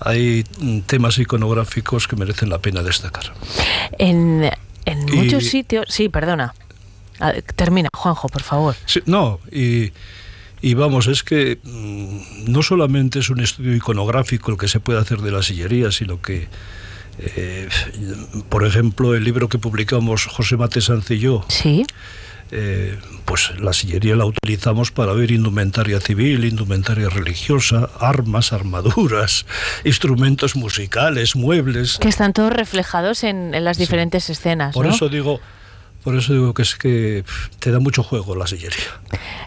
hay mm, temas iconográficos que merecen la pena destacar. En, en Y- muchos sitios. Sí, perdona. Ah, Termina, Juanjo, por favor. Sí, no, y, y vamos, es que mm, no solamente es un estudio iconográfico el que se puede hacer de la sillería, sino que, eh, por ejemplo, el libro que publicamos José Mate Sanz y yo, Sí. Eh, pues la sillería la utilizamos para ver indumentaria civil, indumentaria religiosa, armas, armaduras, *laughs* instrumentos musicales, muebles. Que están todos reflejados en, en las diferentes escenas. Por ¿no? eso digo, Por eso digo que es que te da mucho juego la sillería.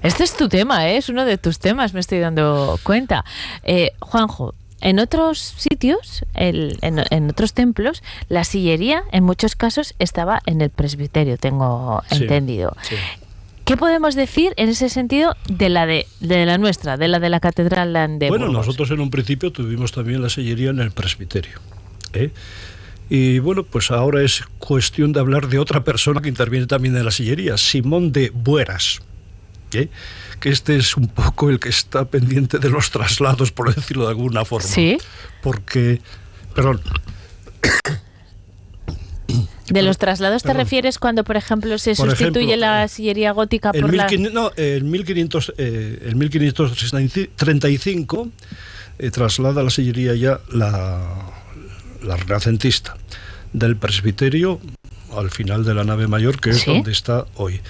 Este es tu tema, ¿eh? es uno de tus temas, me estoy dando cuenta. Eh, Juanjo, en otros sitios, el- en, en otros templos, la sillería en muchos casos estaba en el presbiterio, tengo Sí, entendido. sí. ¿Qué podemos decir en ese sentido de la de, de la nuestra, de la de la catedral de bueno, Burgos? nosotros en un principio tuvimos también la sillería en el presbiterio. ¿eh? Y bueno, pues ahora es cuestión de hablar de otra persona que interviene también en la sillería, Simón de Bueras. ¿eh? Que este es un poco el que está pendiente de los traslados, por decirlo de alguna forma. Sí. Porque, perdón, ¿De los traslados te Perdón. refieres cuando, por ejemplo, se Por sustituye ejemplo, la sillería gótica por la... 1500 no, en 1500, eh, en 1535 eh, traslada la sillería ya la, la renacentista del presbiterio al final de la nave mayor, que es ¿Sí? donde está hoy.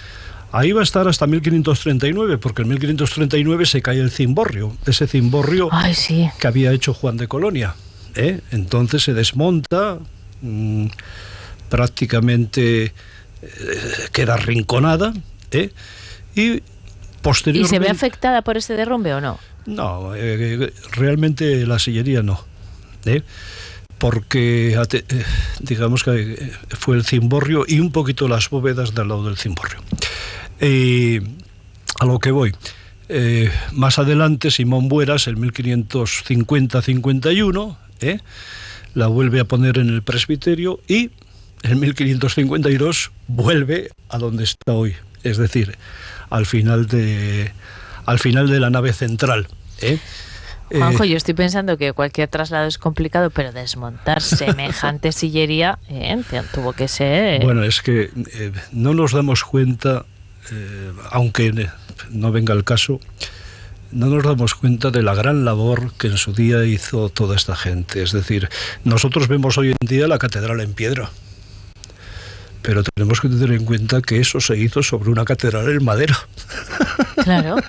Ahí va a estar hasta 1539, porque en 1539 se cae el cimborrio, ese cimborrio Ay, sí. que había hecho Juan de Colonia. ¿eh? Entonces se desmonta, mm, prácticamente eh, queda arrinconada, ¿eh? y ¿Y posteriormente... se ve afectada por ese derrumbe o no? No, eh, realmente la sillería no. ¿eh? Porque, eh, digamos que eh, fue el cimborrio y un poquito las bóvedas del lado del cimborrio. A lo que voy. Eh, más adelante, Simón Bueras, en 1550-51, ¿eh? la vuelve a poner en el presbiterio y en 1552 vuelve a donde está hoy, es decir, al final de, al final de la nave central. ¿Eh? Juanjo, Eh, yo estoy pensando que cualquier traslado es complicado, pero desmontar *laughs* semejante sillería eh, tuvo que ser... Bueno, es que eh, no nos damos cuenta, eh, aunque eh, no venga el caso, no nos damos cuenta de la gran labor que en su día hizo toda esta gente. Es decir, nosotros vemos hoy en día la catedral en piedra, pero tenemos que tener en cuenta que eso se hizo sobre una catedral en madera. Claro. *laughs*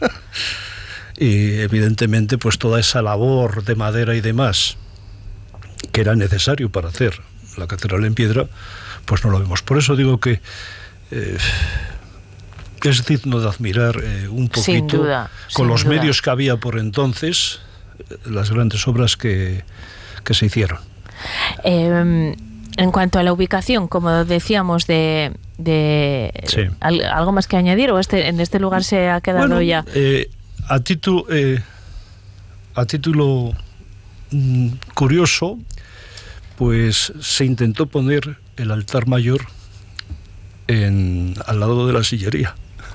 y evidentemente pues toda esa labor de madera y demás que era necesario para hacer la catedral en piedra, pues no lo vemos. Por eso digo que eh, es digno de admirar eh, un poquito Sin duda, con sin los duda. medios que había por entonces eh, las grandes obras que, que se hicieron. Eh, en cuanto a la ubicación, como decíamos, de, de Sí. algo más que añadir o este en este lugar se ha quedado Bueno, ya. Eh, a, título, a título mm, curioso, pues se intentó poner el altar mayor en, al lado de la sillería,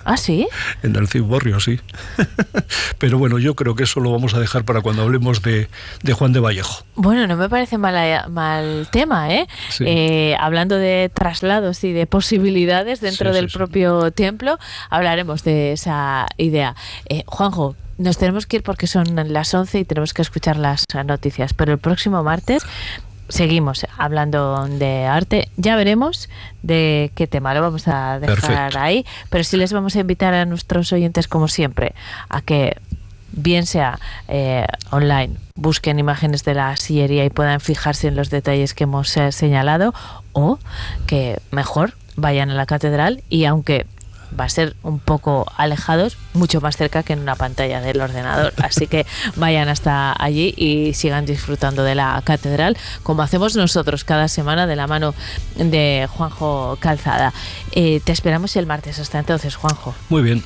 Ah, sí. en el cimborrio, sí. *laughs* Pero bueno, yo creo que eso lo vamos a dejar para cuando hablemos de, de Juan de Vallejo. Bueno, no me parece mala- mal tema, ¿eh? Sí. Eh, Hablando de traslados y de posibilidades dentro Sí, del sí, propio templo, hablaremos de esa idea. Eh, Juanjo, nos tenemos que ir porque son las 11 y tenemos que escuchar las noticias, pero el próximo martes seguimos hablando de arte. Ya veremos de qué tema lo vamos a dejar Perfecto. ahí, pero sí les vamos a invitar a nuestros oyentes, como siempre, a que bien sea eh, online, busquen imágenes de la sillería y puedan fijarse en los detalles que hemos eh, señalado, o que mejor vayan a la catedral y aunque va a ser un poco alejados, mucho más cerca que en una pantalla del ordenador. *laughs* Así que vayan hasta allí y sigan disfrutando de la catedral, como hacemos nosotros cada semana de la mano de Juanjo Calzada. Eh, te esperamos el martes. Hasta entonces, Juanjo. Muy bien.